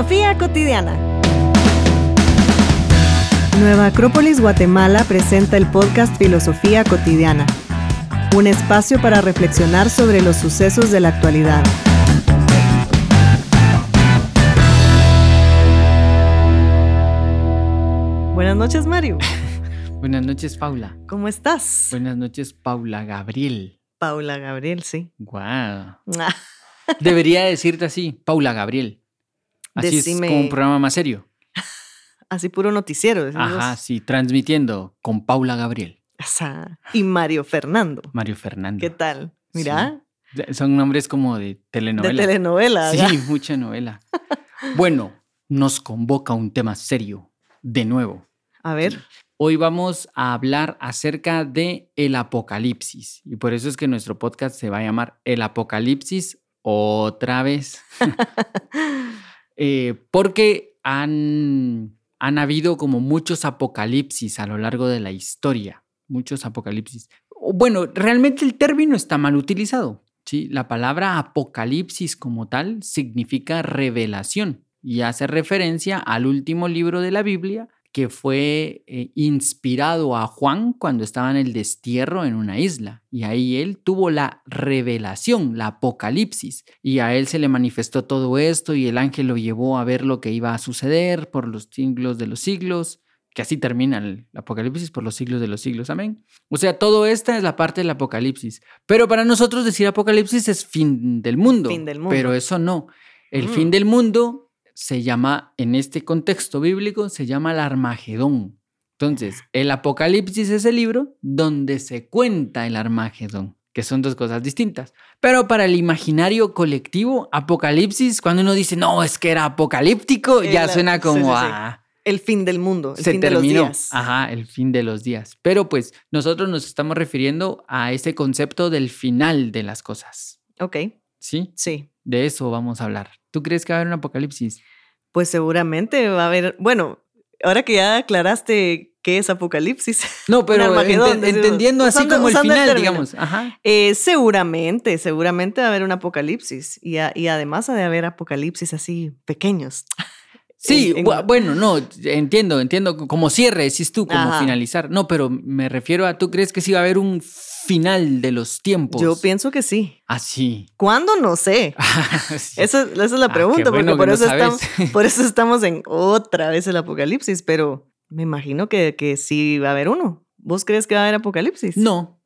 Filosofía cotidiana. Nueva Acrópolis Guatemala presenta el podcast Filosofía cotidiana, un espacio para reflexionar sobre los sucesos de la actualidad. Buenas noches, Mario. Buenas noches, Paula. ¿Cómo estás? Buenas noches, Paula Gabriel. Paula Gabriel, sí. Guau. Debería decirte así, Paula Gabriel. Así es como un programa más serio. Así puro noticiero. Ajá, sí, transmitiendo con Paula Gabriel. Y Mario Fernando. Mario Fernando. ¿Qué tal? Mira. Son nombres como de telenovela. De telenovela. Sí, mucha novela. bueno, nos convoca un tema serio, de nuevo. A ver. Hoy vamos a hablar acerca de el apocalipsis y por eso es que nuestro podcast se va a llamar El Apocalipsis otra vez. Eh, porque han, han habido como muchos apocalipsis a lo largo de la historia, muchos apocalipsis. Bueno, realmente el término está mal utilizado. ¿sí? La palabra apocalipsis como tal significa revelación y hace referencia al último libro de la Biblia que fue eh, inspirado a Juan cuando estaba en el destierro en una isla. Y ahí él tuvo la revelación, la apocalipsis. Y a él se le manifestó todo esto y el ángel lo llevó a ver lo que iba a suceder por los siglos de los siglos. Que así termina el apocalipsis por los siglos de los siglos. Amén. O sea, todo esta es la parte del apocalipsis. Pero para nosotros decir apocalipsis es fin del mundo. Fin del mundo. Pero eso no. El fin mm. del mundo se llama, en este contexto bíblico, se llama el Armagedón. Entonces, el Apocalipsis es el libro donde se cuenta el Armagedón, que son dos cosas distintas. Pero para el imaginario colectivo, Apocalipsis, cuando uno dice, no, es que era apocalíptico, ya suena como a... El fin del mundo, el se fin terminó. de los días. Ajá, el fin de los días. Pero pues nosotros nos estamos refiriendo a ese concepto del final de las cosas. Ok. ¿Sí? Sí. De eso vamos a hablar. ¿Tú crees que va a haber un apocalipsis? Pues seguramente va a haber, bueno, ahora que ya aclaraste qué es apocalipsis. No, pero entendiendo así como el final, digamos. Eh, seguramente, seguramente va a haber un apocalipsis y, y además ha de haber apocalipsis así pequeños. Sí, bueno, no, entiendo, entiendo, como cierre, decís tú, como finalizar. No, pero me refiero a, ¿tú crees que sí va a haber un final de los tiempos? Yo pienso que sí. Ah, sí. ¿Cuándo? No sé. esa, es la ah, pregunta, porque por eso, estamos, por eso estamos en otra vez el apocalipsis, pero me imagino que, que sí va a haber uno. ¿Vos crees que va a haber apocalipsis? No,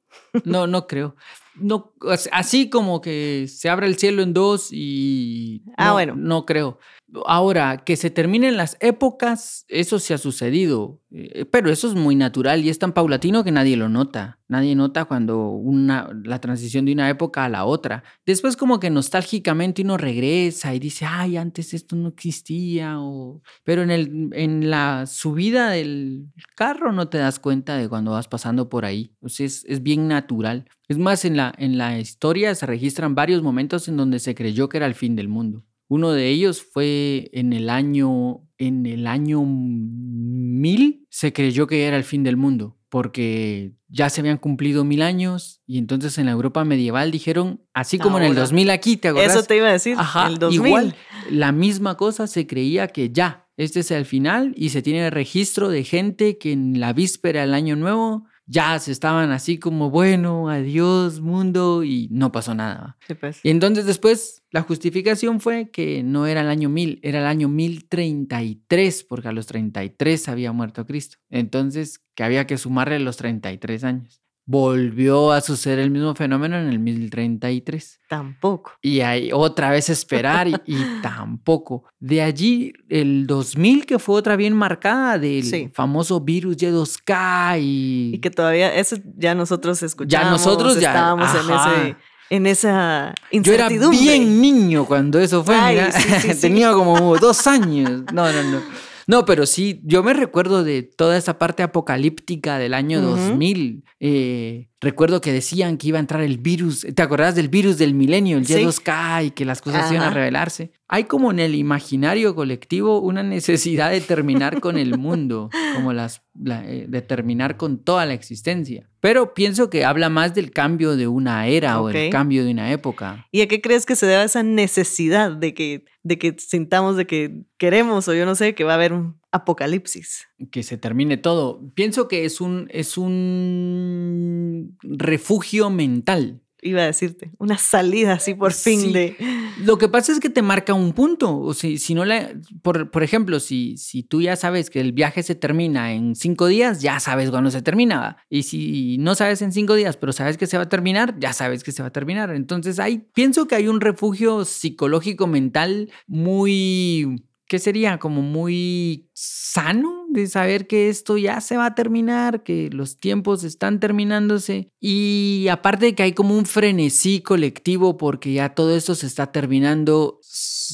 no, no creo. No, así como que se abre el cielo en dos y... Ah, bueno. No creo. Ahora, que se terminen las épocas, eso se ha sucedido, eh, pero eso es muy natural y es tan paulatino que nadie lo nota. Nadie nota cuando una, la transición de una época a la otra. Después como que nostálgicamente uno regresa y dice, ay, antes esto no existía, o... pero en, el, la subida del carro no te das cuenta de cuando vas pasando por ahí. O sea, es, es bien natural. Es más, en la, en la historia se registran varios momentos en donde se creyó que era el fin del mundo. Uno de ellos fue en el año, en el año 1000, se creyó que era el fin del mundo, porque ya se habían cumplido mil años y entonces en la Europa medieval dijeron, así como en el 2000 aquí, ¿te acuerdas? Eso te iba a decir, Ajá, el 2000. Igual, la misma cosa se creía que ya, este es el final y se tiene registro de gente que en la víspera del año nuevo ya se estaban así como, bueno, adiós mundo y no pasó nada. pues. Y entonces después la justificación fue que no era el año 1000, era el año 1033, porque a los 33 había muerto Cristo. Entonces que había que sumarle los 33 años volvió a suceder el mismo fenómeno en el 1033. Tampoco. Y ahí otra vez esperar y, tampoco. De allí el 2000 que fue otra bien marcada del famoso virus Y2K y... Y que todavía eso ya nosotros escuchamos. Ya nosotros ya estábamos en ese en esa incertidumbre. Yo era bien niño cuando eso fue. Tenía como dos años. No, no, no. No, pero sí, yo me recuerdo de toda esa parte apocalíptica del año 2000. Eh, recuerdo que decían que iba a entrar el virus, ¿te acordás del virus del milenio, el Y2K y que las cosas iban a revelarse? Hay como en el imaginario colectivo una necesidad de terminar con el mundo, como las, eh, de terminar con toda la existencia. Pero pienso que habla más del cambio de una era o el cambio de una época. ¿Y a qué crees que se debe esa necesidad de que, de que sintamos de que queremos o yo no sé que va a haber un apocalipsis? Que se termine todo. Pienso que es un, es un refugio mental iba a decirte, una salida así por fin de... Lo que pasa es que te marca un punto, o si, si no le, por, por ejemplo, si, si tú ya sabes que el viaje se termina en cinco días, ya sabes cuándo se termina, y si no sabes en cinco días, pero sabes que se va a terminar, ya sabes que se va a terminar. Entonces hay, pienso que hay un refugio psicológico mental muy ¿qué sería? Como muy sano de saber que esto ya se va a terminar, que los tiempos están terminándose y aparte de que hay como un frenesí colectivo porque ya todo esto se está terminando,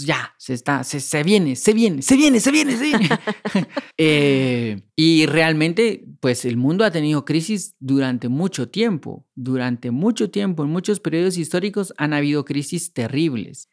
ya, se está, se, viene, se viene, se viene, se viene, se viene. eh, y realmente, pues el mundo ha tenido crisis durante mucho tiempo. Durante mucho tiempo, en muchos periodos históricos, han habido crisis terribles.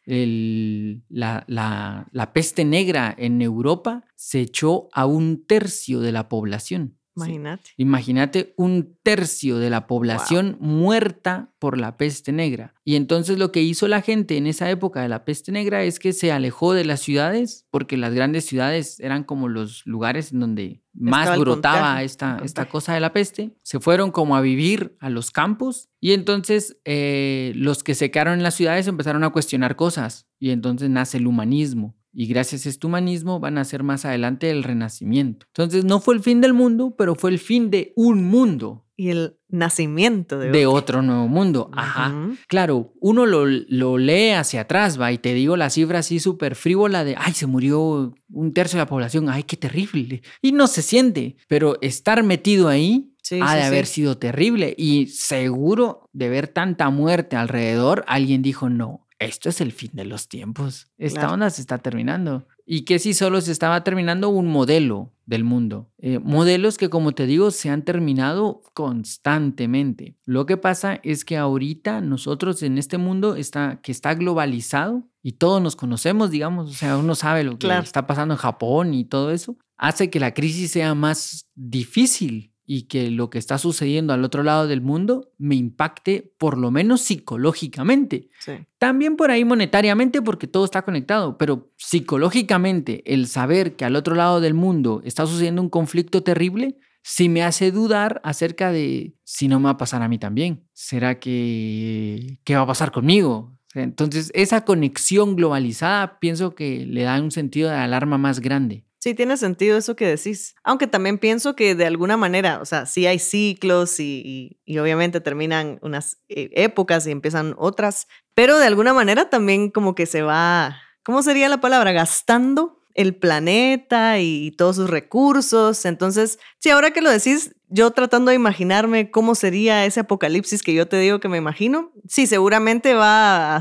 la peste negra en Europa se echó a un tercio de la población. Imagínate. Imagínate un tercio de la población muerta por la peste negra. Y entonces lo que hizo la gente en esa época de la peste negra es que se alejó de las ciudades, porque las grandes ciudades eran como los lugares en donde más brotaba esta, esta cosa de la peste. Se fueron como a vivir a los campos y entonces eh, los que se quedaron en las ciudades empezaron a cuestionar cosas y entonces nace el humanismo y gracias a este humanismo van a ser más adelante el renacimiento. Entonces no fue el fin del mundo, pero fue el fin de un mundo. Y el nacimiento de, otro. nuevo mundo. Ajá. Claro, uno lo, lo, lee hacia atrás, va, y te digo la cifra así súper frívola de, ay, se murió un tercio de la población, ay, qué terrible. Y no se siente, pero estar metido ahí ha de haber sido terrible. Y seguro de ver tanta muerte alrededor, alguien dijo, no, esto es el fin de los tiempos. Esta onda se está terminando. Y que si solo se estaba terminando un modelo del mundo. Eh, modelos que, como te digo, se han terminado constantemente. Lo que pasa es que ahorita nosotros en este mundo está, que está globalizado y todos nos conocemos, digamos, o sea, uno sabe lo que está pasando en Japón y todo eso, hace que la crisis sea más difícil y que lo que está sucediendo al otro lado del mundo me impacte por lo menos psicológicamente. También por ahí monetariamente porque todo está conectado, pero psicológicamente el saber que al otro lado del mundo está sucediendo un conflicto terrible, sí me hace dudar acerca de si no me va a pasar a mí también. ¿Será que qué va a pasar conmigo? Entonces, esa conexión globalizada pienso que le da un sentido de alarma más grande. Sí, tiene sentido eso que decís. Aunque también pienso que de alguna manera, o sea, sí hay ciclos y, obviamente terminan unas eh, épocas y empiezan otras, pero de alguna manera también como que se va, ¿cómo sería la palabra? Gastando el planeta y todos sus recursos. Entonces, sí, ahora que lo decís, yo tratando de imaginarme cómo sería ese apocalipsis que yo te digo que me imagino, sí, seguramente va,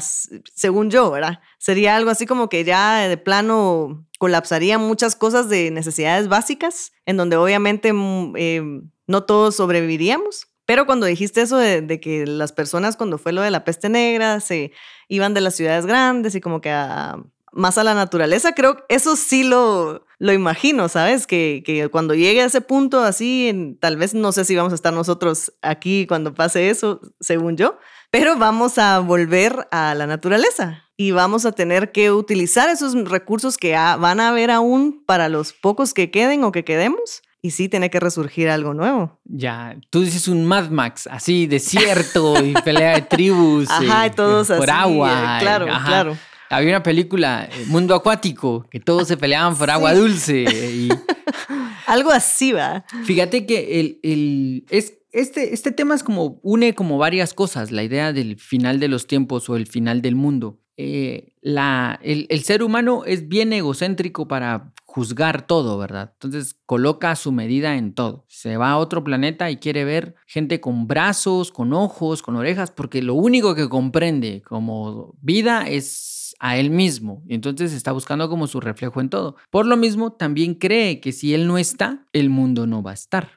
según yo, ¿verdad? Sería algo así como que ya de plano colapsarían muchas cosas de necesidades básicas, en donde obviamente mm, eh, no todos sobreviviríamos. Pero cuando dijiste eso de, de, que las personas cuando fue lo de la peste negra se iban de las ciudades grandes y como que a más a la naturaleza, creo que eso sí lo, lo imagino, ¿sabes? Que, que, cuando llegue a ese punto así, tal vez no sé si vamos a estar nosotros aquí cuando pase eso, según yo, pero vamos a volver a la naturaleza y vamos a tener que utilizar esos recursos que van a haber aún para los pocos que queden o que quedemos. Y sí, tiene que resurgir algo nuevo. Ya, tú dices un Mad Max, así, desierto y pelea de tribus. Ajá, y todos por agua. claro, claro. Había una película, eh, Mundo Acuático, que todos se peleaban por agua dulce. Y... Algo así va. Fíjate que el, el, es, este, este tema es como, une como varias cosas, la idea del final de los tiempos o el final del mundo. Eh, la, el, el, ser humano es bien egocéntrico para juzgar todo, ¿verdad? Entonces coloca su medida en todo. Se va a otro planeta y quiere ver gente con brazos, con ojos, con orejas, porque lo único que comprende como vida es a él mismo. Y entonces está buscando como su reflejo en todo. Por lo mismo, también cree que si él no está, el mundo no va a estar.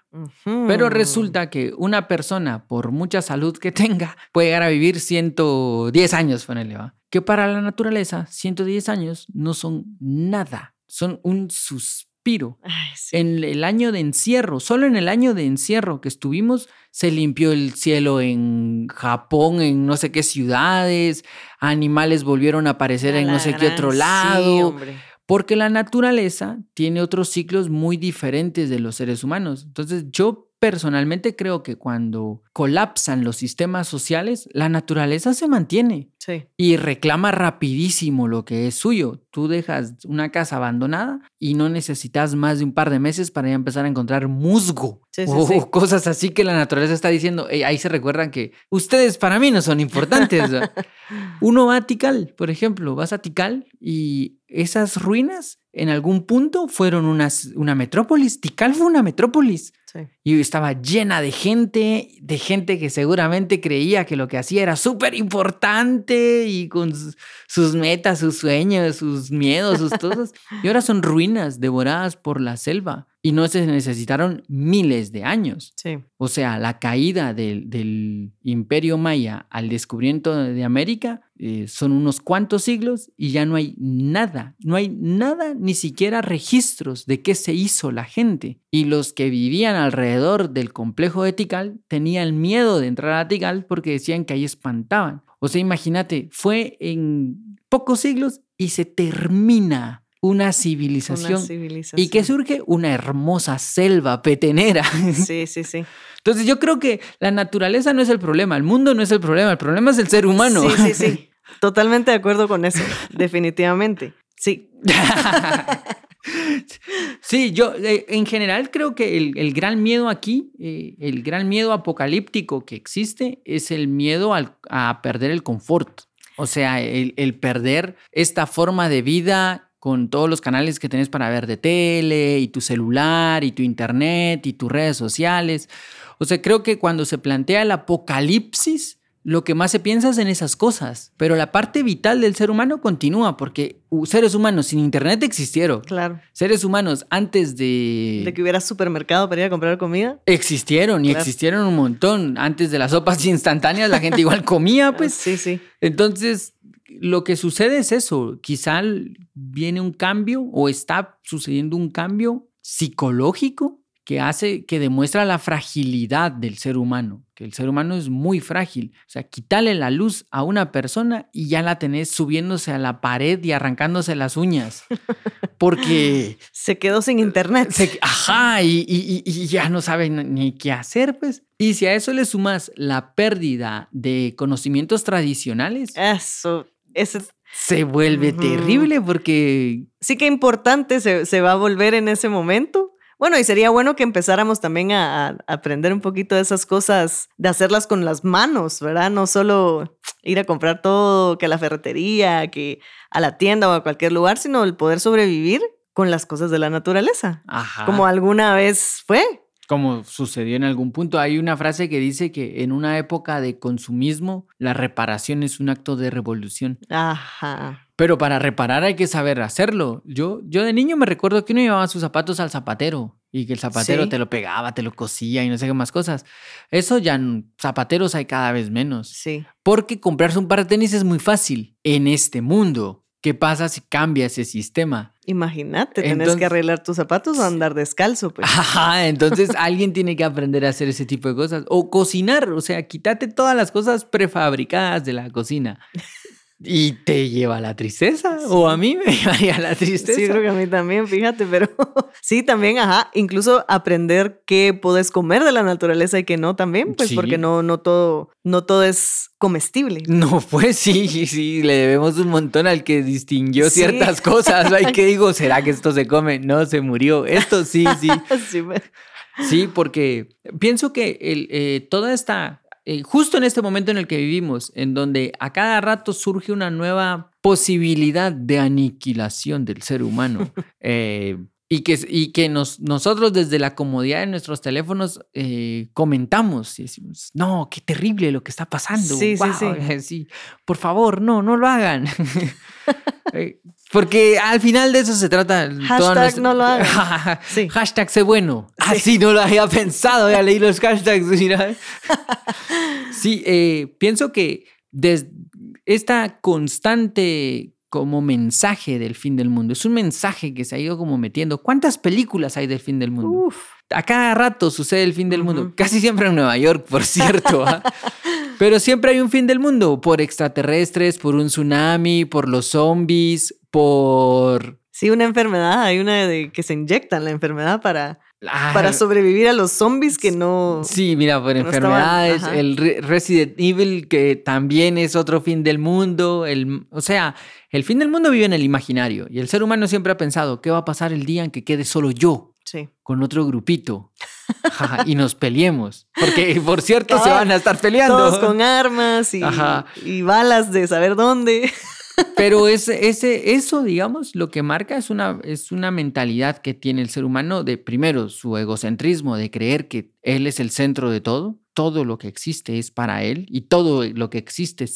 Pero resulta que una persona, por mucha salud que tenga, puede llegar a vivir 110 años, ponele, ¿va? Que para la naturaleza, 110 años no son nada. Son un suspiro. En el año de encierro, solo en el año de encierro que estuvimos, se limpió el cielo en Japón, en no sé qué ciudades, animales volvieron a aparecer en no sé qué otro lado. porque la naturaleza tiene otros ciclos muy diferentes de los seres humanos. Entonces yo personalmente creo que cuando colapsan los sistemas sociales, la naturaleza se mantiene y reclama rapidísimo lo que es suyo. Tú dejas una casa abandonada y no necesitas más de un par de meses para ya empezar a encontrar musgo o cosas así que la naturaleza está diciendo. ahí se recuerdan que ustedes para mí no son importantes. Uno va a Tikal, por ejemplo, vas a Tikal y esas ruinas en algún punto fueron una metrópolis. Tikal fue una metrópolis. Y estaba llena de gente, de gente que seguramente creía que lo que hacía era súper importante y con sus metas, sus sueños, sus miedos, sus cosas. y ahora son ruinas devoradas por la selva y no se necesitaron miles de años. Sí. O sea, la caída del, del imperio maya al descubrimiento de América eh, son unos cuantos siglos y ya no hay nada, no hay nada, ni siquiera registros de qué se hizo la gente. Y los que vivían alrededor del complejo de Tikal tenían miedo de entrar a Tikal porque decían que ahí espantaban. O sea, imagínate, fue en pocos siglos y se termina una civilización, y que surge una hermosa selva petenera. Sí, sí, sí. Entonces yo creo que la naturaleza no es el problema, el mundo no es el problema, el problema es el ser humano. Sí, sí, sí. Totalmente de acuerdo con eso, definitivamente. Sí. sí, yo eh, en general creo que el, gran miedo aquí, eh, el gran miedo apocalíptico que existe es el miedo a perder el confort. O sea, el, el perder esta forma de vida con todos los canales que tenés para ver de tele y tu celular y tu internet y tus redes sociales. O sea, creo que cuando se plantea el apocalipsis, lo que más se piensa es en esas cosas, pero la parte vital del ser humano continúa porque seres humanos sin internet existieron. Claro. Seres humanos antes de... De que hubiera supermercado para ir a comprar comida. Existieron y existieron un montón. Antes de las sopas instantáneas la gente igual comía, pues. Sí, sí. Entonces, lo que sucede es eso, quizá viene un cambio o está sucediendo un cambio psicológico que hace, que demuestra la fragilidad del ser humano, que el ser humano es muy frágil. O sea, quitarle la luz a una persona y ya la tenés subiéndose a la pared y arrancándose las uñas. Porque... Se quedó sin internet. ajá, y, y, ya no sabe ni qué hacer, pues. Y si a eso le sumas la pérdida de conocimientos tradicionales. Eso se vuelve terrible porque... Sí que importante se, va a volver en ese momento. Bueno, y sería bueno que empezáramos también a, aprender un poquito de esas cosas, de hacerlas con las manos, ¿verdad? No solo ir a comprar todo, que a la ferretería, que a la tienda o a cualquier lugar, sino el poder sobrevivir con las cosas de la naturaleza. Ajá. Como alguna vez fue como sucedió en algún punto. Hay una frase que dice que en una época de consumismo, la reparación es un acto de revolución. Ajá. Pero para reparar hay que saber hacerlo. Yo, yo de niño me recuerdo que uno llevaba sus zapatos al zapatero y que el zapatero te lo pegaba, te lo cosía y no sé qué más cosas. Eso ya zapateros hay cada vez menos. Sí. Porque comprarse un par de tenis es muy fácil en este mundo. ¿Qué pasa si cambia ese sistema? Imagínate, tenés que arreglar tus zapatos o andar descalzo, pues. Ajá, entonces alguien tiene que aprender a hacer ese tipo de cosas. O cocinar, o sea, quítate todas las cosas prefabricadas de la cocina. Y te lleva a la tristeza, o a mí me llevaría a la tristeza. Sí, creo que a mí también, fíjate, pero sí, también, ajá, incluso aprender qué puedes comer de la naturaleza y qué no también, pues porque no, no, todo, no todo es comestible. No, pues sí, sí, le debemos un montón al que distinguió ciertas cosas. Hay que digo, ¿será que esto se come? No, se murió. Esto sí, sí. sí, pues. sí, porque pienso que el, eh, toda esta eh, justo en este momento en el que vivimos, en donde a cada rato surge una nueva posibilidad de aniquilación del ser humano. Eh, y que, y que nos, nosotros desde la comodidad de nuestros teléfonos eh, comentamos y decimos, no, qué terrible lo que está pasando. Sí, sí, sí. Por favor, no, no lo hagan. Eh, porque al final de eso se trata. Hashtag no lo hagan. Hashtag sé bueno. Así no lo había pensado, ya leí los hashtags. sí, eh, pienso que desde esta constante como mensaje del fin del mundo. Es un mensaje que se ha ido como metiendo. ¿Cuántas películas hay del fin del mundo? A cada rato sucede el fin del mundo. Casi siempre en Nueva York, por cierto. ¿ah? Pero siempre hay un fin del mundo. Por extraterrestres, por un tsunami, por los zombies, por... Sí, una enfermedad. Hay una de que se inyectan la enfermedad para para sobrevivir a los zombies que no. Sí, mira, por enfermedades, el Resident Evil, que también es otro fin del mundo. El, o sea, el fin del mundo vive en el imaginario. Y el ser humano siempre ha pensado: ¿qué va a pasar el día en que quede solo yo? Sí. Con otro grupito. y nos peleemos. Porque, por cierto, se van a estar peleando. Todos con armas y, y balas de saber dónde. Pero ese, ese, eso, digamos, lo que marca es una, es una mentalidad que tiene el ser humano de, primero, su egocentrismo, de creer que él es el centro de todo, todo lo que existe es para él y todo lo que existe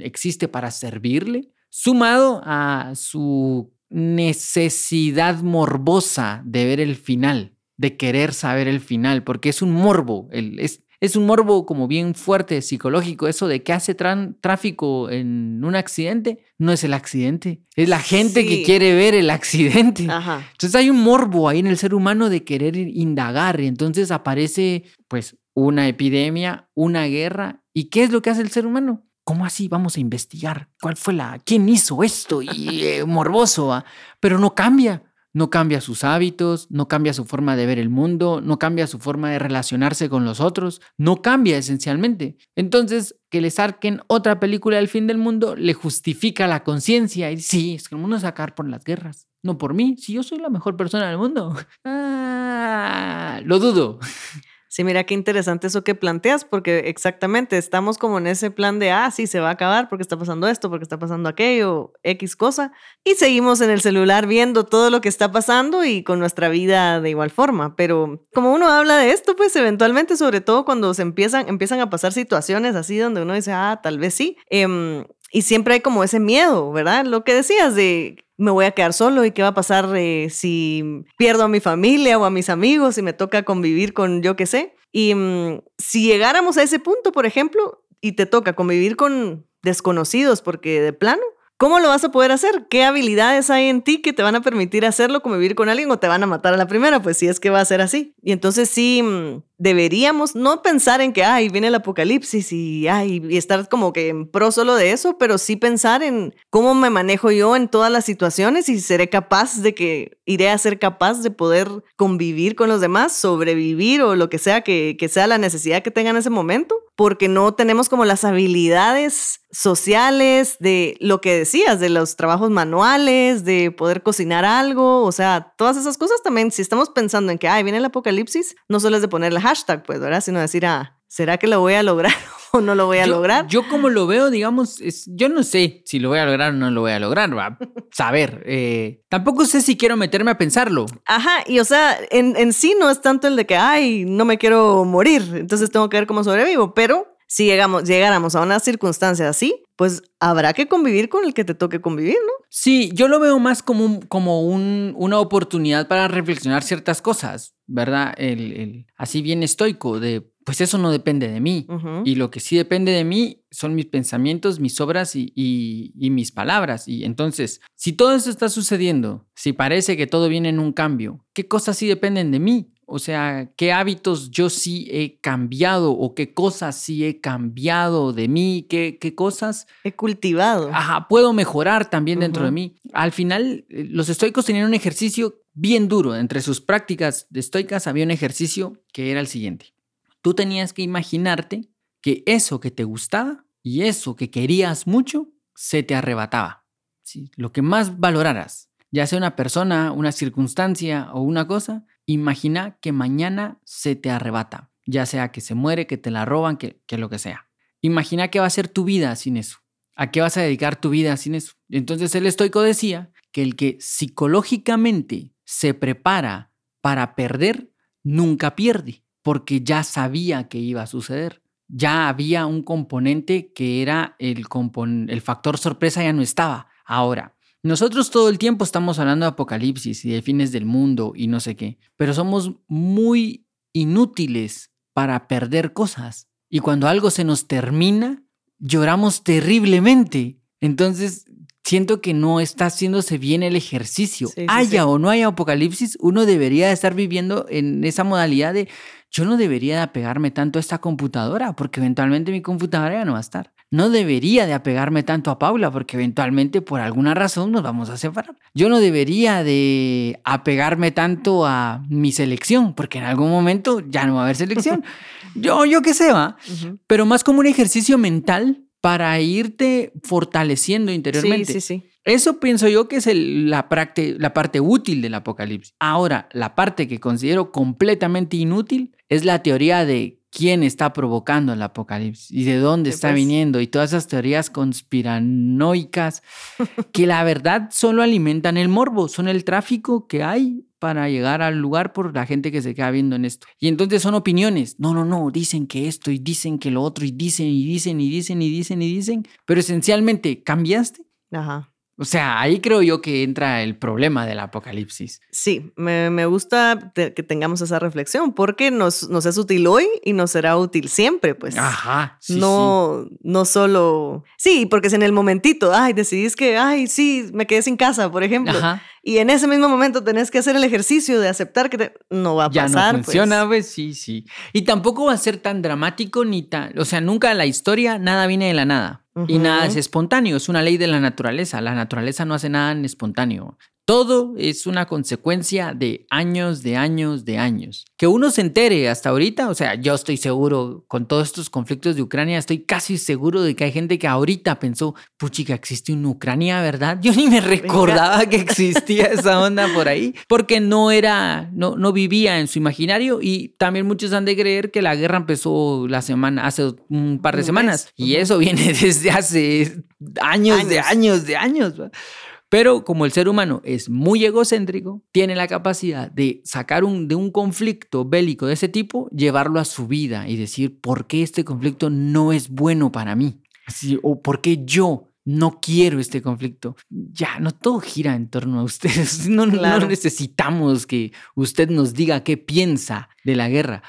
existe para servirle, sumado a su necesidad morbosa de ver el final, de querer saber el final, porque es un morbo, el, es, es un morbo como bien fuerte psicológico, eso de que hace tráfico en un accidente, no es el accidente, es la gente que quiere ver el accidente. Entonces hay un morbo ahí en el ser humano de querer indagar y entonces aparece pues una epidemia, una guerra, ¿y qué es lo que hace el ser humano? ¿Cómo así? Vamos a investigar. ¿Cuál fue la? ¿Quién hizo esto? Y eh, morboso, pero no cambia no cambia sus hábitos, no cambia su forma de ver el mundo, no cambia su forma de relacionarse con los otros, no cambia esencialmente. Entonces, que le sarquen otra película del fin del mundo le justifica la conciencia y sí, es que el mundo a acabar por las guerras, no por mí, si yo soy la mejor persona del mundo. Ah, lo dudo. Sí, mira qué interesante eso que planteas, porque exactamente estamos como en ese plan de, ah, sí, se va a acabar porque está pasando esto, porque está pasando aquello, X cosa, y seguimos en el celular viendo todo lo que está pasando y con nuestra vida de igual forma. Pero como uno habla de esto, pues eventualmente, sobre todo cuando se empiezan, empiezan a pasar situaciones así donde uno dice, ah, tal vez sí. Em, y siempre hay como ese miedo, ¿verdad? Lo que decías de me voy a quedar solo y qué va a pasar eh, si pierdo a mi familia o a mis amigos y me toca convivir con yo qué sé. Y mm, si llegáramos a ese punto, por ejemplo, y te toca convivir con desconocidos porque de plano, ¿Cómo lo vas a poder hacer? ¿Qué habilidades hay en ti que te van a permitir hacerlo, convivir con alguien o te van a matar a la primera? Pues sí es que va a ser así. Y entonces sí, mm, deberíamos no pensar en que, ay, viene el apocalipsis y, ay, y estar como que en pro solo de eso, pero sí pensar en cómo me manejo yo en todas las situaciones y seré capaz de que, iré a ser capaz de poder convivir con los demás, sobrevivir o lo que sea que, que sea la necesidad que tenga en ese momento, porque no tenemos como las habilidades sociales de lo que decías, de los trabajos manuales, de poder cocinar algo, o sea, todas esas cosas también, si estamos pensando en que, ay, viene el apocalipsis, no solo es de ponerle hashtag, pues, ¿verdad? Sino decir, ah, ¿será que lo voy a lograr o no lo voy a lograr? Yo como lo veo, digamos, es, yo no sé si lo voy a lograr o no lo voy a lograr, va a saber. Eh, tampoco sé si quiero meterme a pensarlo. Ajá, y o sea, en, en sí no es tanto el de que, ay, no me quiero morir, entonces tengo que ver cómo sobrevivo, pero si llegamos, llegáramos a una circunstancia así, pues habrá que convivir con el que te toque convivir, ¿no? Sí, yo lo veo más como, como un, una oportunidad para reflexionar ciertas cosas, ¿verdad? El, así bien estoico de, pues eso no depende de mí. Y lo que sí depende de mí son mis pensamientos, mis obras y, y, mis palabras. Y entonces, si todo eso está sucediendo, si parece que todo viene en un cambio, ¿qué cosas sí dependen de mí? O sea, qué hábitos yo sí he cambiado o qué cosas sí he cambiado de mí, qué, qué cosas... He cultivado. Ajá, puedo mejorar también dentro de mí. Al final, eh, los estoicos tenían un ejercicio bien duro. Entre sus prácticas estoicas había un ejercicio que era el siguiente. Tú tenías que imaginarte que eso que te gustaba y eso que querías mucho se te arrebataba. Lo que más valoraras, ya sea una persona, una circunstancia o una cosa, Imagina que mañana se te arrebata, ya sea que se muere, que te la roban, que, que lo que sea. Imagina que va a ser tu vida sin eso. ¿A qué vas a dedicar tu vida sin eso? Entonces el estoico decía que el que psicológicamente se prepara para perder, nunca pierde, porque ya sabía que iba a suceder. Ya había un componente que era el, el factor sorpresa, ya no estaba. Ahora, nosotros todo el tiempo estamos hablando de apocalipsis y de fines del mundo y no sé qué, pero somos muy inútiles para perder cosas. Y cuando algo se nos termina, lloramos terriblemente. Entonces, siento que no está haciéndose bien el ejercicio. haya o no haya apocalipsis, uno debería estar viviendo en esa modalidad de yo no debería de apegarme tanto a esta computadora porque eventualmente mi computadora ya no va a estar no debería de apegarme tanto a Paula porque eventualmente por alguna razón nos vamos a separar. Yo no debería de apegarme tanto a mi selección porque en algún momento ya no va a haber selección. yo, yo qué sé, va. Pero más como un ejercicio mental para irte fortaleciendo interiormente. Sí, sí, sí. Eso pienso yo que es la, la parte útil del apocalipsis. Ahora, la parte que considero completamente inútil es la teoría de quién está provocando el apocalipsis y de dónde está pues. viniendo y todas esas teorías conspiranoicas que la verdad solo alimentan el morbo, son el tráfico que hay para llegar al lugar por la gente que se queda viendo en esto. Y entonces son opiniones. No, no, no, dicen que esto y dicen que lo otro y dicen y dicen y dicen y dicen y dicen, pero esencialmente cambiaste. Ajá. O sea, ahí creo yo que entra el problema del apocalipsis. Sí, me, gusta que tengamos esa reflexión porque nos, nos, es útil hoy y nos será útil siempre, pues. Ajá. Sí, no, no solo. Sí, porque si en el momentito, ay, decidís que, ay, sí, me quedé sin casa, por ejemplo. Ajá. Y en ese mismo momento tenés que hacer el ejercicio de aceptar que no va a pasar. Ya no pues. funciona, pues. sí, sí. Y tampoco va a ser tan dramático ni tan. O sea, nunca la historia, nada viene de la nada. Y nada es espontáneo, es una ley de la naturaleza. La naturaleza no hace nada en espontáneo. Todo es una consecuencia de años, de años, de años. Que uno se entere hasta ahorita, o sea, yo estoy seguro, con todos estos conflictos de Ucrania, estoy casi seguro de que hay gente que ahorita pensó, puchica, existe una Ucrania, ¿verdad? Yo ni me recordaba que existía esa onda por ahí, porque no era, no, no vivía en su imaginario y también muchos han de creer que la guerra empezó la semana, hace un par de semanas, y eso viene desde hace años, de años, de años. Pero como el ser humano es muy egocéntrico, tiene la capacidad de sacar un, de un conflicto bélico de ese tipo, llevarlo a su vida y decir, ¿por qué este conflicto no es bueno para mí? Así, o ¿por qué yo no quiero este conflicto? Ya, no todo gira en torno a ustedes. No, no necesitamos que usted nos diga qué piensa de la guerra.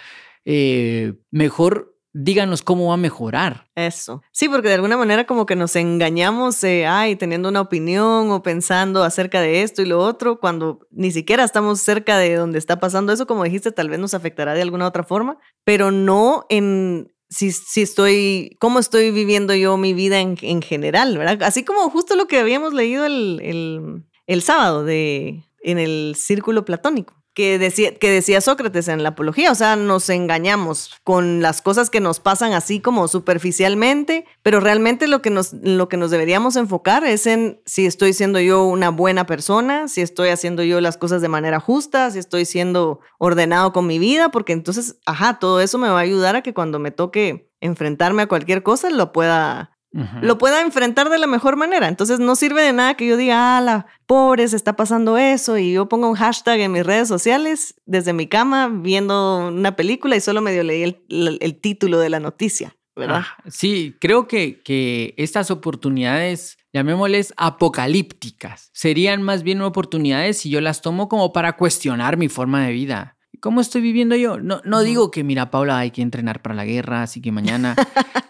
Eh, mejor díganos cómo va a mejorar. Eso. Sí, porque de alguna manera como que nos engañamos, ay, teniendo una opinión o pensando acerca de esto y lo otro, cuando ni siquiera estamos cerca de donde está pasando eso, como dijiste, tal vez nos afectará de alguna otra forma, pero no en si, si estoy, cómo estoy viviendo yo mi vida en, en general, ¿verdad? Así como justo lo que habíamos leído el, el, el sábado de, en el círculo platónico que decía, que decía Sócrates en la apología, o sea, nos engañamos con las cosas que nos pasan así como superficialmente, pero realmente lo que nos, lo que nos deberíamos enfocar es en si estoy siendo yo una buena persona, si estoy haciendo yo las cosas de manera justa, si estoy siendo ordenado con mi vida, porque entonces, ajá, todo eso me va a ayudar a que cuando me toque enfrentarme a cualquier cosa lo pueda lo pueda enfrentar de la mejor manera. Entonces no sirve de nada que yo diga, ah, la pobre, se está pasando eso, y yo ponga un hashtag en mis redes sociales desde mi cama viendo una película y solo medio leí el, título de la noticia. ¿verdad? Ah, sí, creo que, que estas oportunidades, llamémosles apocalípticas, serían más bien oportunidades si yo las tomo como para cuestionar mi forma de vida. ¿Cómo estoy viviendo yo? No, no digo que, mira, Paula, hay que entrenar para la guerra, así que mañana.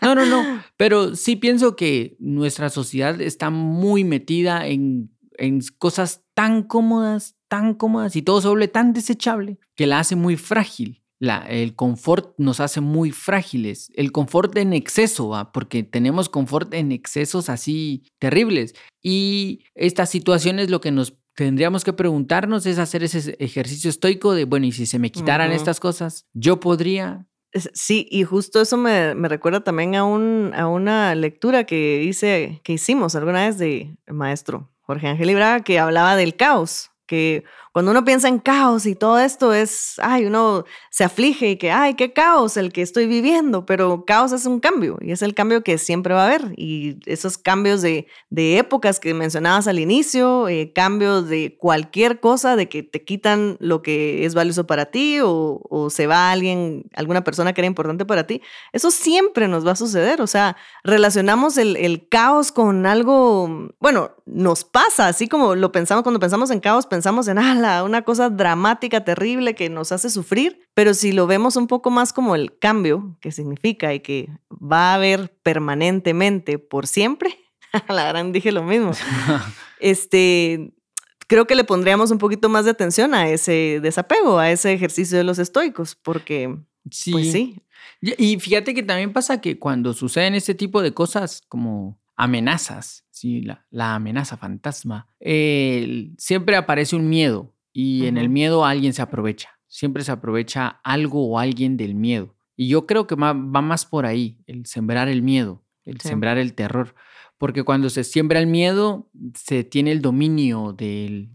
No, no, no. Pero sí pienso que nuestra sociedad está muy metida en, en cosas tan cómodas, tan cómodas y todo se vuelve tan desechable que la hace muy frágil. La, el confort nos hace muy frágiles. El confort en exceso, ¿va? porque tenemos confort en excesos así terribles. Y estas situaciones lo que nos tendríamos que preguntarnos es hacer ese ejercicio estoico de, bueno, y si se me quitaran estas cosas, yo podría... Sí, y justo eso me, recuerda también a, un, a una lectura que hice, que hicimos alguna vez de maestro Jorge Ángel Ibraga, que hablaba del caos, que cuando uno piensa en caos y todo esto es, ay, uno se aflige y que, ay, qué caos el que estoy viviendo, pero caos es un cambio y es el cambio que siempre va a haber. Y esos cambios de, de épocas que mencionabas al inicio, eh, cambios de cualquier cosa, de que te quitan lo que es valioso para ti o, se va alguien, alguna persona que era importante para ti, eso siempre nos va a suceder. O sea, relacionamos el, el caos con algo, bueno, nos pasa, así como lo pensamos cuando pensamos en caos, pensamos en ala, una cosa dramática, terrible que nos hace sufrir, pero si lo vemos un poco más como el cambio que significa y que va a haber permanentemente por siempre, la gran dije lo mismo. este, creo que le pondríamos un poquito más de atención a ese desapego, a ese ejercicio de los estoicos, porque sí. Pues sí. Y fíjate que también pasa que cuando suceden este tipo de cosas como amenazas, ¿sí? la, amenaza fantasma, siempre aparece un miedo y en el miedo alguien se aprovecha. Siempre se aprovecha algo o alguien del miedo. Y yo creo que va, más por ahí, el sembrar el miedo, el sembrar el terror. Porque cuando se siembra el miedo, se tiene el dominio del,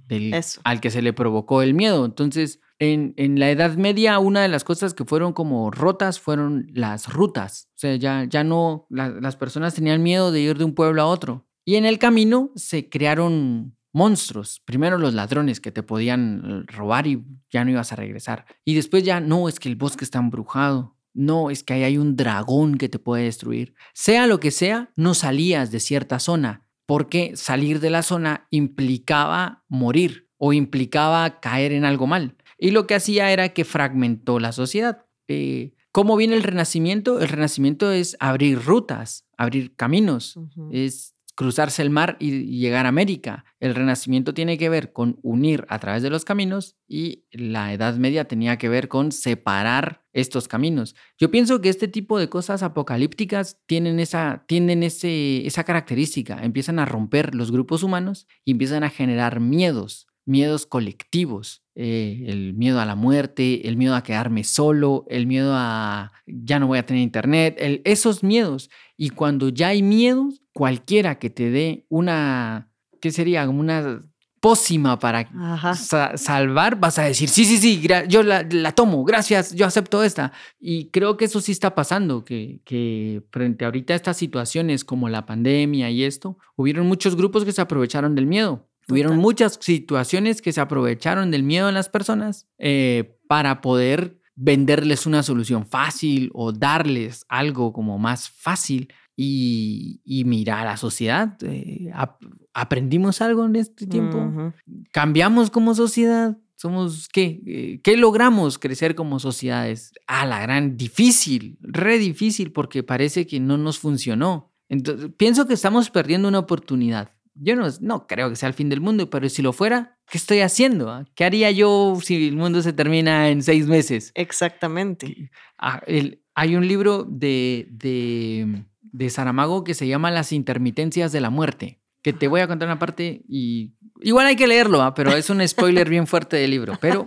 al que se le provocó el miedo. Entonces, en, la Edad Media, una de las cosas que fueron como rotas fueron las rutas. O sea, ya, ya no, las personas tenían miedo de ir de un pueblo a otro. Y en el camino se crearon monstruos. Primero los ladrones que te podían robar y ya no ibas a regresar. Y después ya, no, es que el bosque está embrujado. No, es que ahí hay un dragón que te puede destruir. Sea lo que sea, no salías de cierta zona, porque salir de la zona implicaba morir o implicaba caer en algo mal. Y lo que hacía era que fragmentó la sociedad. Eh, ¿Cómo viene el renacimiento? El renacimiento es abrir rutas, abrir caminos, es cruzarse el mar y llegar a América. El renacimiento tiene que ver con unir a través de los caminos y la Edad Media tenía que ver con separar estos caminos. Yo pienso que este tipo de cosas apocalípticas tienen esa, tienen ese, esa característica, empiezan a romper los grupos humanos y empiezan a generar miedos miedos colectivos, eh, el miedo a la muerte, el miedo a quedarme solo, el miedo a ya no voy a tener internet, esos miedos. Y cuando ya hay miedos, cualquiera que te dé una, ¿qué sería? Una pócima para salvar, vas a decir, sí, sí, sí, yo la, tomo, gracias, yo acepto esta. Y creo que eso sí está pasando, que, que frente ahorita a estas situaciones como la pandemia y esto, hubieron muchos grupos que se aprovecharon del miedo Hubieron muchas situaciones que se aprovecharon del miedo de las personas eh, para poder venderles una solución fácil o darles algo como más fácil y, y mira, la sociedad, eh, aprendimos algo en este tiempo, cambiamos como sociedad, somos, ¿qué? Eh, ¿Qué logramos crecer como sociedades? Ah, la gran, difícil, re difícil porque parece que no nos funcionó. Entonces, pienso que estamos perdiendo una oportunidad yo no, no, creo que sea el fin del mundo, pero si lo fuera, ¿qué estoy haciendo? Ah? ¿Qué haría yo si el mundo se termina en seis meses? Exactamente. Ah, hay un libro de, de, de, Saramago que se llama Las intermitencias de la muerte, que te voy a contar una parte y igual hay que leerlo, ¿ah? pero es un spoiler bien fuerte del libro. Pero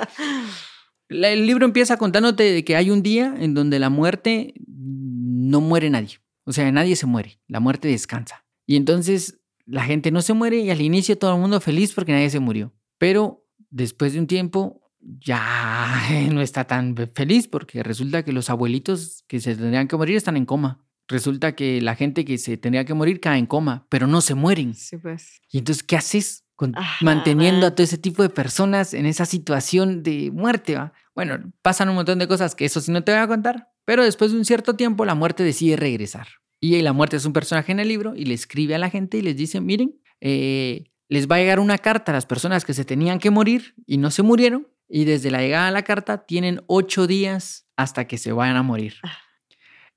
el libro empieza contándote de que hay un día en donde la muerte no muere nadie. O sea, nadie se muere, la muerte descansa. Y entonces la gente no se muere y al inicio todo el mundo feliz porque nadie se murió. Pero después de un tiempo ya no está tan feliz porque resulta que los abuelitos que se tendrían que morir están en coma. Resulta que la gente que se tendría que morir cae en coma, pero no se mueren. Sí, pues. Y entonces, ¿qué haces con, manteniendo a todo ese tipo de personas en esa situación de muerte? ¿va? Bueno, pasan un montón de cosas que eso sí no te voy a contar, pero después de un cierto tiempo la muerte decide regresar. Y la muerte es un personaje en el libro y le escribe a la gente y les dice, miren, eh, les va a llegar una carta a las personas que se tenían que morir y no se murieron. Y desde la llegada de la carta tienen ocho días hasta que se vayan a morir. Ah.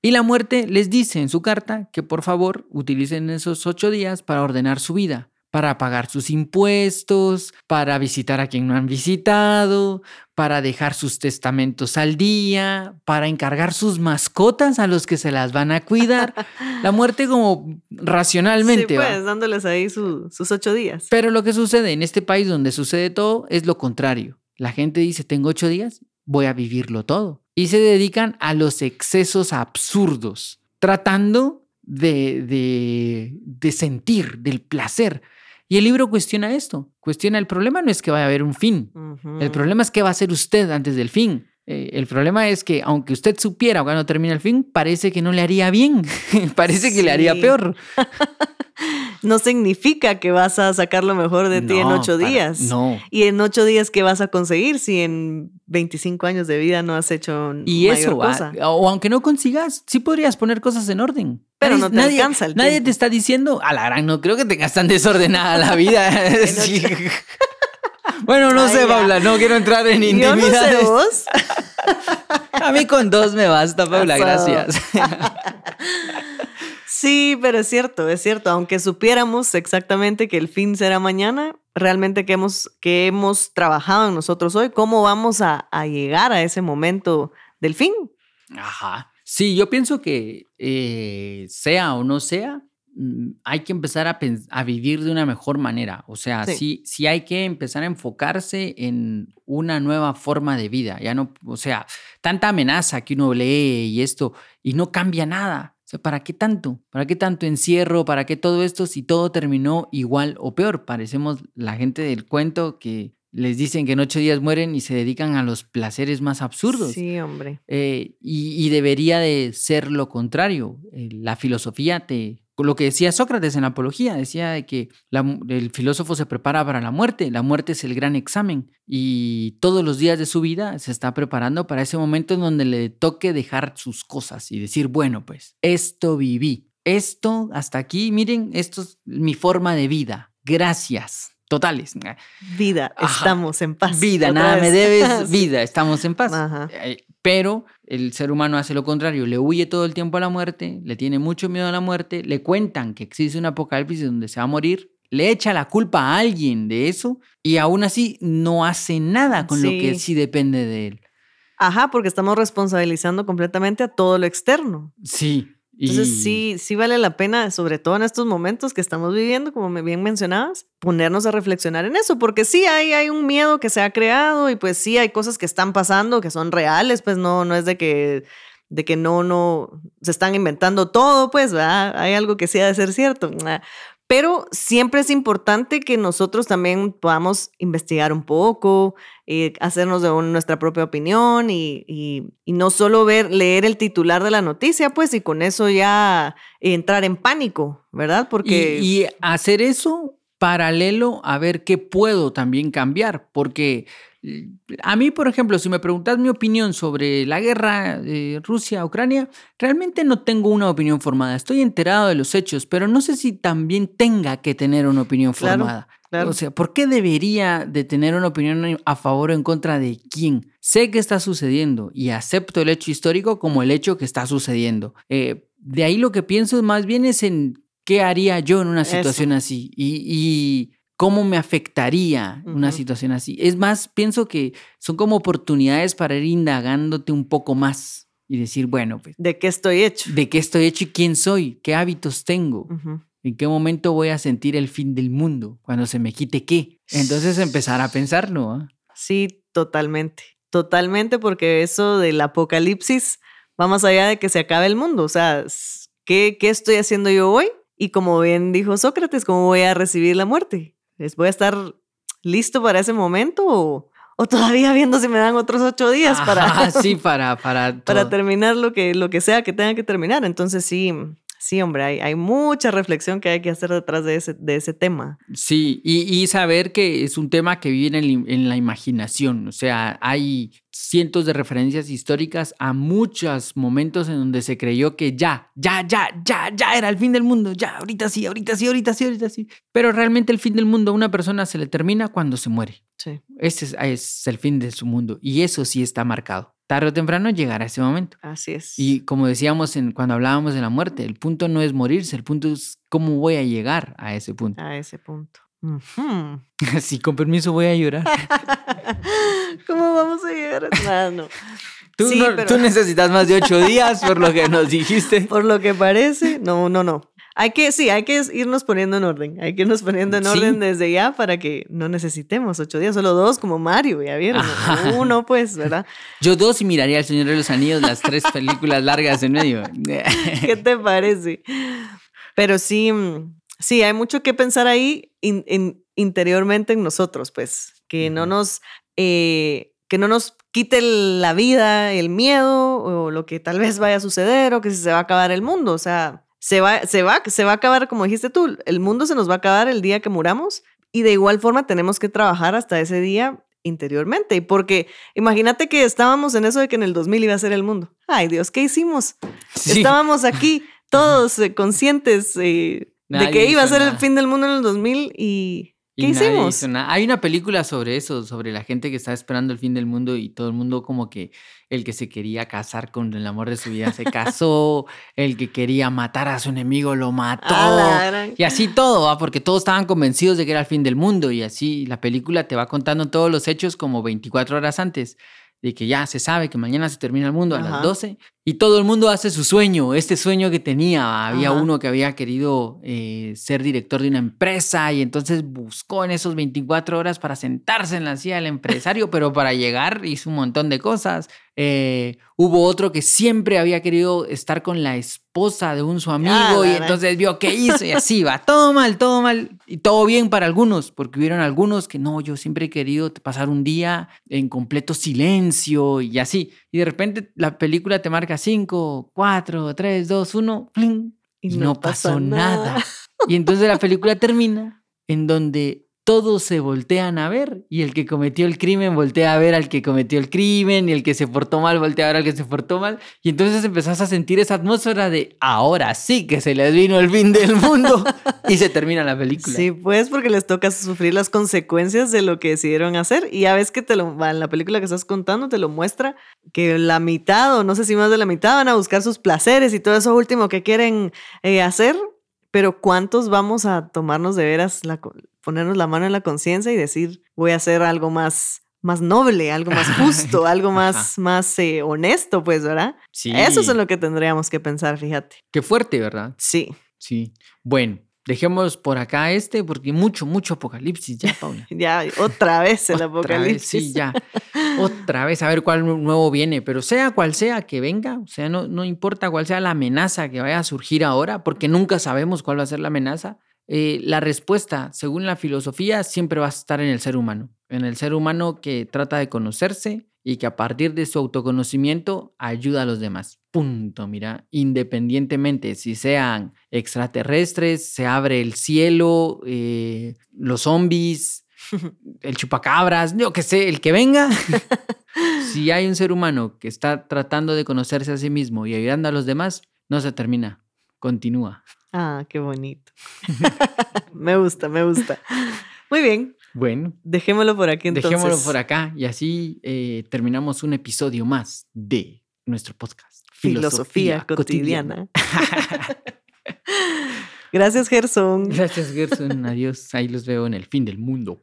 Y la muerte les dice en su carta que por favor utilicen esos ocho días para ordenar su vida para pagar sus impuestos, para visitar a quien no han visitado, para dejar sus testamentos al día, para encargar sus mascotas a los que se las van a cuidar. La muerte como racionalmente. Sí, pues, dándoles ahí sus ocho días. Pero lo que sucede en este país donde sucede todo es lo contrario. La gente dice, tengo ocho días, voy a vivirlo todo. Y se dedican a los excesos absurdos, tratando de, de, de sentir, del placer Y el libro cuestiona esto, cuestiona el problema no es que vaya a haber un fin, el problema es qué va a hacer usted antes del fin. Eh, el problema es que aunque usted supiera cuando termina el fin, parece que no le haría bien, parece que le haría peor. no significa que vas a sacar lo mejor de ti en ocho días. No. Y en ocho días, ¿qué vas a conseguir si en 25 años de vida no has hecho y eso, cosa? o aunque no consigas, sí podrías poner cosas en orden. Pero no te nadie, alcanza el Nadie te está diciendo, a la gran, no creo que tengas tan desordenada la vida. Bueno, no sé, Paula, no quiero entrar en intimidades. Yo no sé A mí con dos me basta, Paula, gracias. Sí, pero es cierto, es cierto. Aunque supiéramos exactamente que el fin será mañana, realmente que hemos, que hemos trabajado en nosotros hoy, ¿cómo vamos a, llegar a ese momento del fin? Ajá. Sí, yo pienso que eh, sea o no sea, mm, hay que empezar a, a, vivir de una mejor manera. O sea, sí. sí. hay que empezar a enfocarse en una nueva forma de vida. Ya no, o sea, tanta amenaza que uno lee y esto, y no cambia nada. ¿Para qué tanto? ¿Para qué tanto encierro? ¿Para qué todo esto si todo terminó igual o peor? Parecemos la gente del cuento que les dicen que en ocho días mueren y se dedican a los placeres más absurdos. Sí, hombre. Eh, y, debería de ser lo contrario. Eh, la filosofía te, lo que decía Sócrates en la Apología, decía de que el filósofo se prepara para la muerte, la muerte es el gran examen y todos los días de su vida se está preparando para ese momento en donde le toque dejar sus cosas y decir, bueno, pues esto viví, esto hasta aquí, miren, esto es mi forma de vida, gracias. Totales. Vida, estamos en paz. Vida, nada me debes, vida, estamos en paz. Eh, pero el ser humano hace lo contrario, le huye todo el tiempo a la muerte, le tiene mucho miedo a la muerte, le cuentan que existe un apocalipsis donde se va a morir, le echa la culpa a alguien de eso y aún así no hace nada con lo que sí depende de él. Ajá, porque estamos responsabilizando completamente a todo lo externo. Sí. Entonces sí, sí vale la pena, sobre todo en estos momentos que estamos viviendo, como bien mencionabas, ponernos a reflexionar en eso, porque sí hay, hay un miedo que se ha creado y pues sí hay cosas que están pasando que son reales, pues no, no es de que de que no, no, se están inventando todo, pues, ¿verdad? Hay algo que sí ha de ser cierto. Pero siempre es importante que nosotros también podamos investigar un poco, eh, hacernos de nuestra propia opinión y, no solo ver, leer el titular de la noticia, pues, y con eso ya entrar en pánico, ¿verdad? Porque... y hacer eso paralelo a ver qué puedo también cambiar, porque a mí, por ejemplo, si me preguntas mi opinión sobre la guerra de Rusia-Ucrania, realmente no tengo una opinión formada. Estoy enterado de los hechos, pero no sé si también tenga que tener una opinión formada. O sea, ¿por qué debería de tener una opinión a favor o en contra de quién? Sé que está sucediendo y acepto el hecho histórico como el hecho que está sucediendo. Eh, de ahí lo que pienso más bien es en qué haría yo en una situación así. y cómo me afectaría una situación así. Es más, pienso que son como oportunidades para ir indagándote un poco más y decir, bueno, pues... ¿De qué estoy hecho? ¿De qué estoy hecho y quién soy? ¿Qué hábitos tengo? ¿En qué momento voy a sentir el fin del mundo? Cuando se me quite qué. Entonces empezar a pensarlo. ¿no? Sí, totalmente. Totalmente, porque eso del apocalipsis va más allá de que se acabe el mundo. O sea, ¿qué, qué estoy haciendo yo hoy? Y como bien dijo Sócrates, ¿cómo voy a recibir la muerte? ¿Voy a estar listo para ese momento o, todavía viendo si me dan otros ocho días para, sí, para, para, para terminar lo que, lo que sea que tenga que terminar? Entonces sí, Sí, hombre, hay, hay, mucha reflexión que hay que hacer detrás de ese, de ese tema. Sí, y, saber que es un tema que vive en, en, la imaginación. O sea, hay cientos de referencias históricas a muchos momentos en donde se creyó que ya, ya, ya, ya, ya era el fin del mundo. Ya, ahorita sí, ahorita sí, ahorita sí, ahorita sí. Pero realmente el fin del mundo a una persona se le termina cuando se muere. Sí. Ese es, es el fin de su mundo. Y eso sí está marcado tarde o temprano llegará ese momento. Así es. Y como decíamos en, cuando hablábamos de la muerte, el punto no es morirse, el punto es cómo voy a llegar a ese punto. A ese punto. Sí, con permiso voy a llorar. ¿Cómo vamos a llegar a no. Tú, tú necesitas más de ocho días por lo que nos dijiste. Por lo que parece. No, no, no. Hay que, sí, hay que irnos poniendo en orden. Hay que irnos poniendo en orden desde ya para que no necesitemos ocho días, solo dos como Mario, ya vieron. Uno, pues, ¿verdad? Yo dos y miraría El Señor de los Anillos, las tres películas largas en medio. ¿Qué te parece? Pero sí, Sí, hay mucho que pensar ahí interiormente en nosotros, pues, que no nos, eh, que no nos quite la vida, el miedo o lo que tal vez vaya a suceder o que se va a acabar el mundo. O sea, se va, se va, se va a acabar, como dijiste tú, el mundo se nos va a acabar el día que muramos y de igual forma tenemos que trabajar hasta ese día interiormente. Y porque imagínate que estábamos en eso de que en el 2000 iba a ser el mundo. Ay Dios, ¿qué hicimos? Estábamos aquí todos eh, conscientes eh, de que iba a ser el fin del mundo en el 2000 y ¿Qué hicimos? Hay una película sobre eso, sobre la gente que está esperando el fin del mundo y todo el mundo como que el que se quería casar con el amor de su vida se casó, el que quería matar a su enemigo lo mató. y así todo, porque todos estaban convencidos de que era el fin del mundo y así la película te va contando todos los hechos como 24 horas antes de que ya se sabe que mañana se termina el mundo a las 12 y todo el mundo hace su sueño, este sueño que tenía. Había uno que había querido eh, ser director de una empresa y entonces buscó en esos 24 horas para sentarse en la silla del empresario, pero para llegar hizo un montón de cosas. Eh, hubo otro que siempre había querido estar con la esposa de un su amigo y entonces vio qué hizo y así va, todo mal, todo mal y todo bien para algunos, porque hubieron algunos que no, yo siempre he querido pasar un día en completo silencio y así. Y de repente la película te marca 5, 4, 3, 2, 1, y no, pasó nada. Y entonces la película termina en donde todos se voltean a ver y el que cometió el crimen voltea a ver al que cometió el crimen y el que se portó mal voltea a ver al que se portó mal. Y entonces empezás a sentir esa atmósfera de ahora sí que se les vino el fin del mundo y se termina la película. Sí, pues porque les toca sufrir las consecuencias de lo que decidieron hacer. Y ya ves que te lo en la película que estás contando te lo muestra que la mitad o no sé si más de la mitad van a buscar sus placeres y todo eso último que quieren eh, hacer. Pero ¿cuántos vamos a tomarnos de veras, la, ponernos la mano en la conciencia y decir, voy a hacer algo más, más noble, algo más justo, algo más, más eh, honesto, pues, ¿verdad? Sí. Eso es en lo que tendríamos que pensar, fíjate. Qué fuerte, ¿verdad? Sí. Sí. Bueno, dejemos por acá este, porque mucho, mucho apocalipsis ya, Paula. ya, otra vez el apocalipsis. sí, ya. otra vez, a ver cuál nuevo viene, pero sea cual sea que venga, o sea, no, no importa cuál sea la amenaza que vaya a surgir ahora, porque nunca sabemos cuál va a ser la amenaza. Eh, la respuesta, según la filosofía, siempre va a estar en el ser humano, en el ser humano que trata de conocerse y que a partir de su autoconocimiento ayuda a los demás. Punto, mira, independientemente si sean extraterrestres, se abre el cielo, eh, los zombies, el chupacabras, yo que sé, el que venga. si hay un ser humano que está tratando de conocerse a sí mismo y ayudando a los demás, no se termina, continúa. Ah, qué bonito. me gusta, me gusta. Muy bien. Bueno. Dejémoslo por aquí entonces. Dejémoslo por acá y así eh, terminamos un episodio más de nuestro podcast. Filosofía, cotidiana. Gracias, Gerson. Gracias, Gerson. Adiós. Ahí los veo en el fin del mundo.